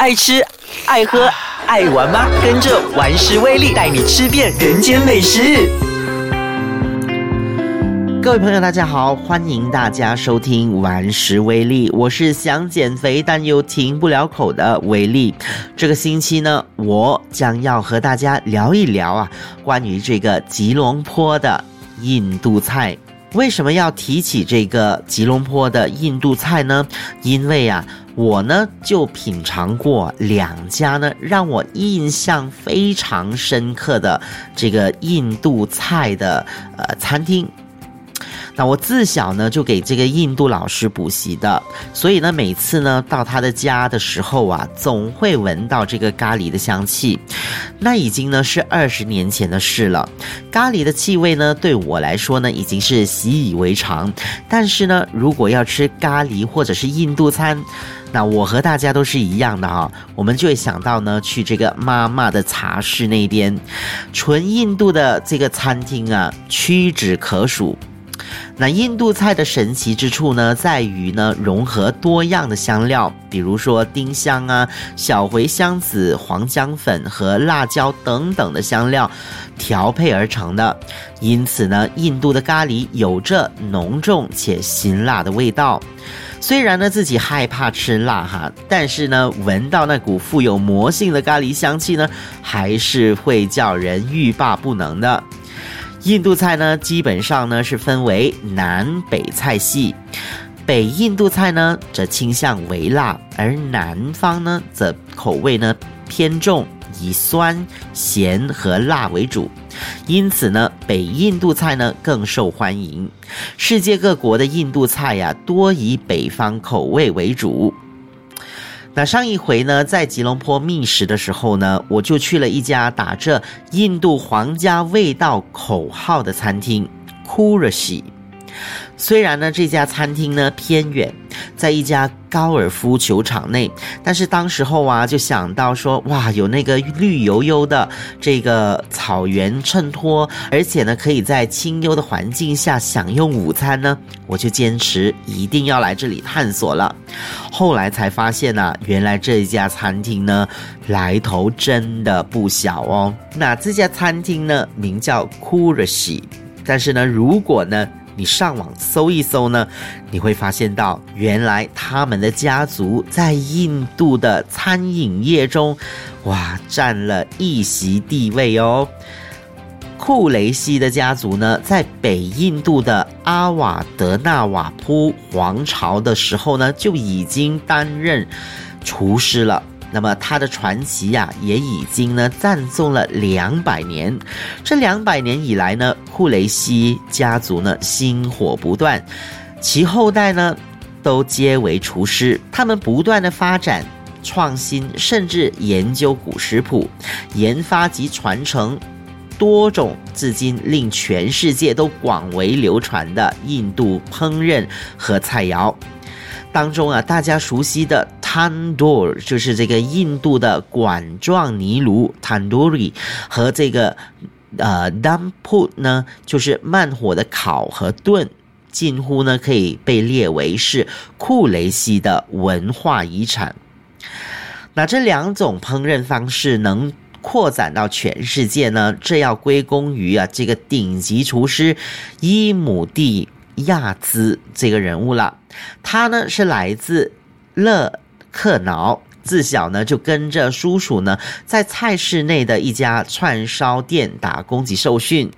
爱吃、爱喝、爱玩吗？跟着玩食威力带你吃遍人间美食。各位朋友，大家好，欢迎大家收听《玩食威力》，我是想减肥但又停不了口的威力。这个星期呢，我将要和大家聊一聊啊，关于这个吉隆坡的印度菜。为什么要提起这个吉隆坡的印度菜呢？因为啊，我呢就品尝过两家呢让我印象非常深刻的这个印度菜的呃餐厅。那我自小呢就给这个印度老师补习的，所以呢每次呢到他的家的时候啊，总会闻到这个咖喱的香气。那已经呢是二十年前的事了，咖喱的气味呢对我来说呢已经是习以为常。但是呢，如果要吃咖喱或者是印度餐，那我和大家都是一样的哈，我们就会想到呢去这个妈妈的茶室那边，纯印度的这个餐厅啊，屈指可数。那印度菜的神奇之处呢，在于呢融合多样的香料，比如说丁香啊、小茴香籽、黄姜粉和辣椒等等的香料调配而成的。因此呢，印度的咖喱有着浓重且辛辣的味道。虽然呢自己害怕吃辣哈，但是呢闻到那股富有魔性的咖喱香气呢，还是会叫人欲罢不能的。印度菜呢，基本上呢是分为南北菜系。北印度菜呢则倾向微辣，而南方呢则口味呢偏重，以酸、咸和辣为主。因此呢，北印度菜呢更受欢迎。世界各国的印度菜呀，多以北方口味为主。那上一回呢，在吉隆坡觅食的时候呢，我就去了一家打着“印度皇家味道”口号的餐厅 k u r a s h i 虽然呢，这家餐厅呢偏远，在一家高尔夫球场内，但是当时候啊，就想到说，哇，有那个绿油油的这个草原衬托，而且呢，可以在清幽的环境下享用午餐呢，我就坚持一定要来这里探索了。后来才发现呢，原来这一家餐厅呢，来头真的不小哦。那这家餐厅呢，名叫 k u r a s h i 但是呢，如果呢。你上网搜一搜呢，你会发现到原来他们的家族在印度的餐饮业中，哇，占了一席地位哦。库雷西的家族呢，在北印度的阿瓦德纳瓦铺皇朝的时候呢，就已经担任厨师了。那么他的传奇呀，也已经呢赞颂了两百年。这两百年以来呢，库雷西家族呢薪火不断，其后代呢都皆为厨师。他们不断的发展、创新，甚至研究古食谱，研发及传承多种至今令全世界都广为流传的印度烹饪和菜肴。当中啊，大家熟悉的 tango 就是这个印度的管状泥炉 tandoori，和这个呃 dum put 呢，就是慢火的烤和炖，近乎呢可以被列为是库雷西的文化遗产。那这两种烹饪方式能扩展到全世界呢，这要归功于啊这个顶级厨师伊姆蒂。亚兹这个人物了，他呢是来自勒克瑙，自小呢就跟着叔叔呢在菜市内的一家串烧店打工及受训。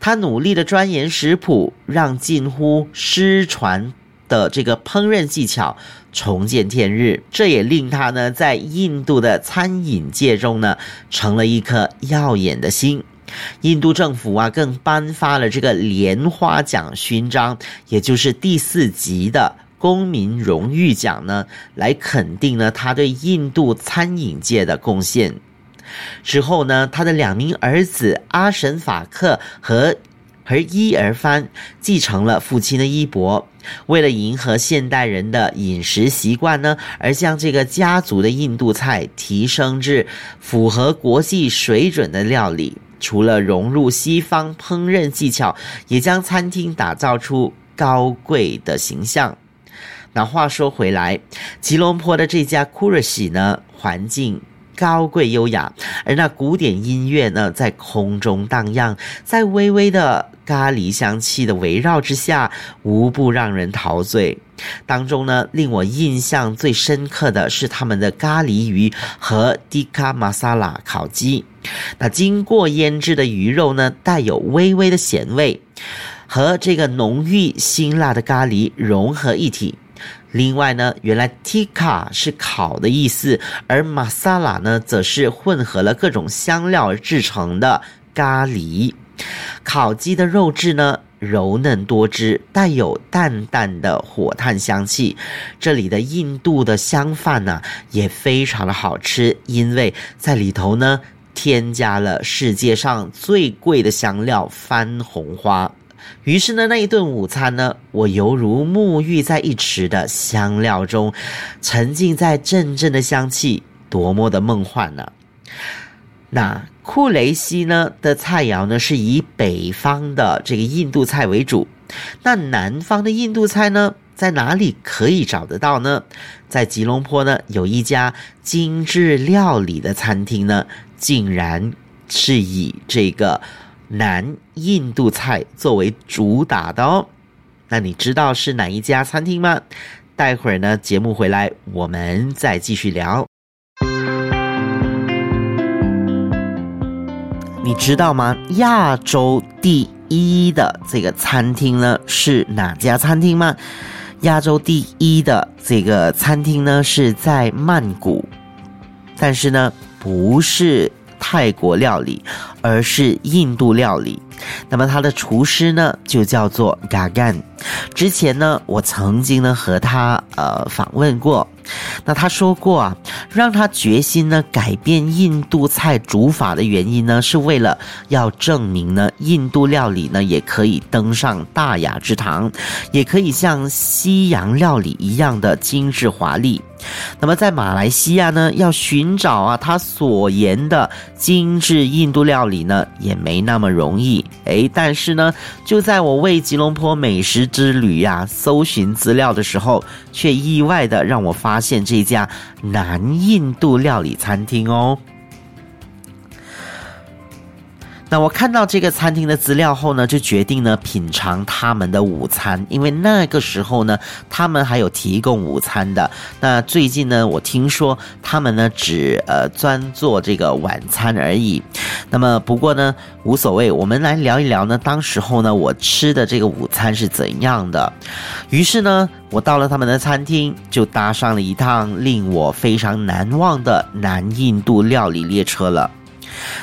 他努力的钻研食谱，让近乎失传的这个烹饪技巧重见天日。这也令他呢在印度的餐饮界中呢成了一颗耀眼的星。印度政府啊，更颁发了这个莲花奖勋章，也就是第四级的公民荣誉奖呢，来肯定呢他对印度餐饮界的贡献。之后呢，他的两名儿子阿什法克和和伊尔帆继承了父亲的衣钵，为了迎合现代人的饮食习惯呢，而将这个家族的印度菜提升至符合国际水准的料理。除了融入西方烹饪技巧，也将餐厅打造出高贵的形象。那话说回来，吉隆坡的这家库尔喜呢，环境。高贵优雅，而那古典音乐呢，在空中荡漾，在微微的咖喱香气的围绕之下，无不让人陶醉。当中呢，令我印象最深刻的是他们的咖喱鱼和迪卡玛萨拉烤鸡。那经过腌制的鱼肉呢，带有微微的咸味，和这个浓郁辛辣的咖喱融合一体。另外呢，原来 tikka 是烤的意思，而 masala 呢，则是混合了各种香料制成的咖喱。烤鸡的肉质呢，柔嫩多汁，带有淡淡的火炭香气。这里的印度的香饭呢，也非常的好吃，因为在里头呢，添加了世界上最贵的香料番红花。于是呢，那一顿午餐呢，我犹如沐浴在一池的香料中，沉浸在阵阵的香气，多么的梦幻呢！那库雷西呢的菜肴呢，是以北方的这个印度菜为主。那南方的印度菜呢，在哪里可以找得到呢？在吉隆坡呢，有一家精致料理的餐厅呢，竟然是以这个。南印度菜作为主打的哦，那你知道是哪一家餐厅吗？待会儿呢，节目回来我们再继续聊。你知道吗？亚洲第一的这个餐厅呢是哪家餐厅吗？亚洲第一的这个餐厅呢是在曼谷，但是呢不是。泰国料理，而是印度料理。那么他的厨师呢，就叫做 Gagan。之前呢，我曾经呢和他呃访问过。那他说过啊，让他决心呢改变印度菜煮法的原因呢，是为了要证明呢，印度料理呢也可以登上大雅之堂，也可以像西洋料理一样的精致华丽。那么在马来西亚呢，要寻找啊他所言的精致印度料理呢，也没那么容易。诶，但是呢，就在我为吉隆坡美食之旅呀搜寻资料的时候，却意外的让我发现这家南印度料理餐厅哦。那我看到这个餐厅的资料后呢，就决定呢品尝他们的午餐，因为那个时候呢，他们还有提供午餐的。那最近呢，我听说他们呢只呃专做这个晚餐而已。那么不过呢无所谓，我们来聊一聊呢，当时候呢我吃的这个午餐是怎样的。于是呢，我到了他们的餐厅，就搭上了一趟令我非常难忘的南印度料理列车了。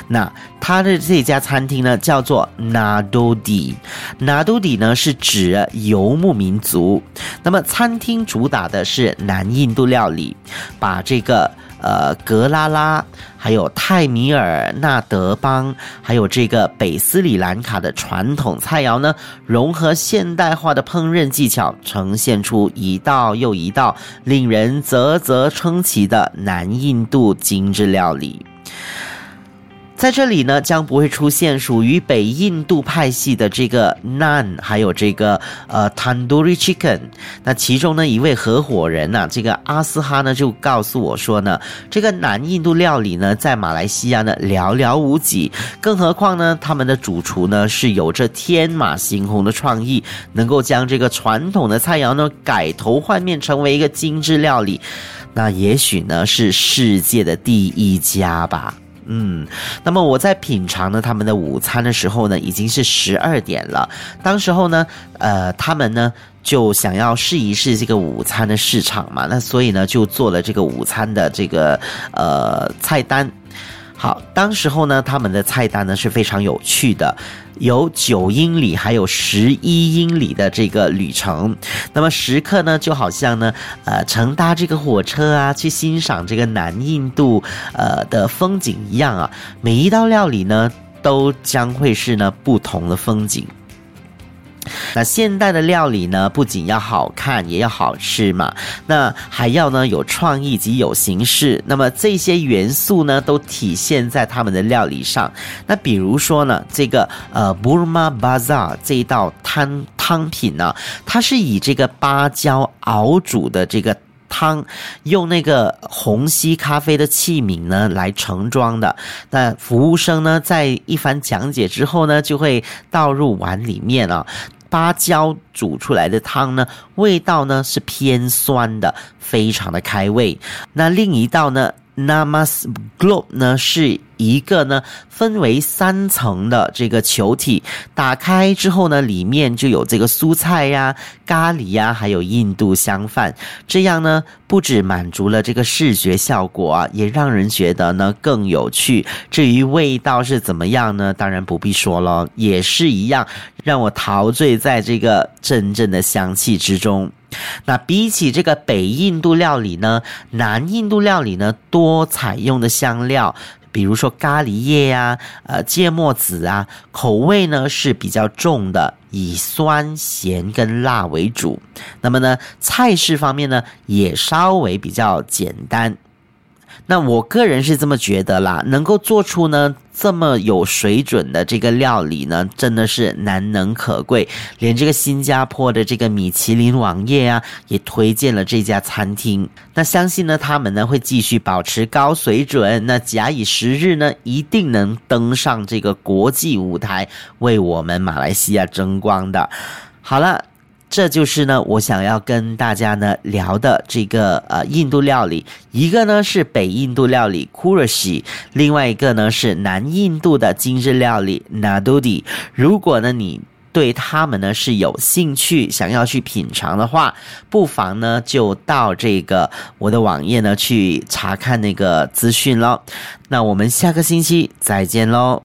那他的这家餐厅呢，叫做 Nadodi，Nadodi 呢是指游牧民族。那么餐厅主打的是南印度料理，把这个呃格拉拉，还有泰米尔纳德邦，还有这个北斯里兰卡的传统菜肴呢，融合现代化的烹饪技巧，呈现出一道又一道令人啧啧称奇的南印度精致料理。在这里呢，将不会出现属于北印度派系的这个 Nan，还有这个呃 tandoori chicken。那其中呢，一位合伙人呐，这个阿斯哈呢，就告诉我说呢，这个南印度料理呢，在马来西亚呢寥寥无几，更何况呢，他们的主厨呢是有着天马行空的创意，能够将这个传统的菜肴呢改头换面，成为一个精致料理。那也许呢，是世界的第一家吧。嗯，那么我在品尝呢他们的午餐的时候呢，已经是十二点了。当时候呢，呃，他们呢就想要试一试这个午餐的市场嘛，那所以呢就做了这个午餐的这个呃菜单。好，当时候呢，他们的菜单呢是非常有趣的，有九英里，还有十一英里的这个旅程。那么食客呢，就好像呢，呃，乘搭这个火车啊，去欣赏这个南印度呃的风景一样啊。每一道料理呢，都将会是呢不同的风景。那现代的料理呢，不仅要好看，也要好吃嘛。那还要呢有创意及有形式。那么这些元素呢，都体现在他们的料理上。那比如说呢，这个呃 Burma Bazaar 这一道汤。汤品呢，它是以这个芭蕉熬煮的这个。汤用那个虹吸咖啡的器皿呢来盛装的，那服务生呢在一番讲解之后呢，就会倒入碗里面啊。芭蕉煮出来的汤呢，味道呢是偏酸的，非常的开胃。那另一道呢？Namas Globe 呢是一个呢分为三层的这个球体，打开之后呢，里面就有这个蔬菜呀、咖喱呀，还有印度香饭。这样呢，不止满足了这个视觉效果啊，也让人觉得呢更有趣。至于味道是怎么样呢？当然不必说了，也是一样，让我陶醉在这个阵阵的香气之中。那比起这个北印度料理呢，南印度料理呢多采用的香料，比如说咖喱叶呀、呃芥末籽啊，口味呢是比较重的，以酸、咸跟辣为主。那么呢，菜式方面呢也稍微比较简单。那我个人是这么觉得啦，能够做出呢这么有水准的这个料理呢，真的是难能可贵。连这个新加坡的这个米其林网页啊，也推荐了这家餐厅。那相信呢，他们呢会继续保持高水准。那假以时日呢，一定能登上这个国际舞台，为我们马来西亚争光的。好了。这就是呢，我想要跟大家呢聊的这个呃印度料理，一个呢是北印度料理 k u r a s h i 另外一个呢是南印度的精致料理 Nadudi。如果呢你对他们呢是有兴趣，想要去品尝的话，不妨呢就到这个我的网页呢去查看那个资讯喽。那我们下个星期再见喽。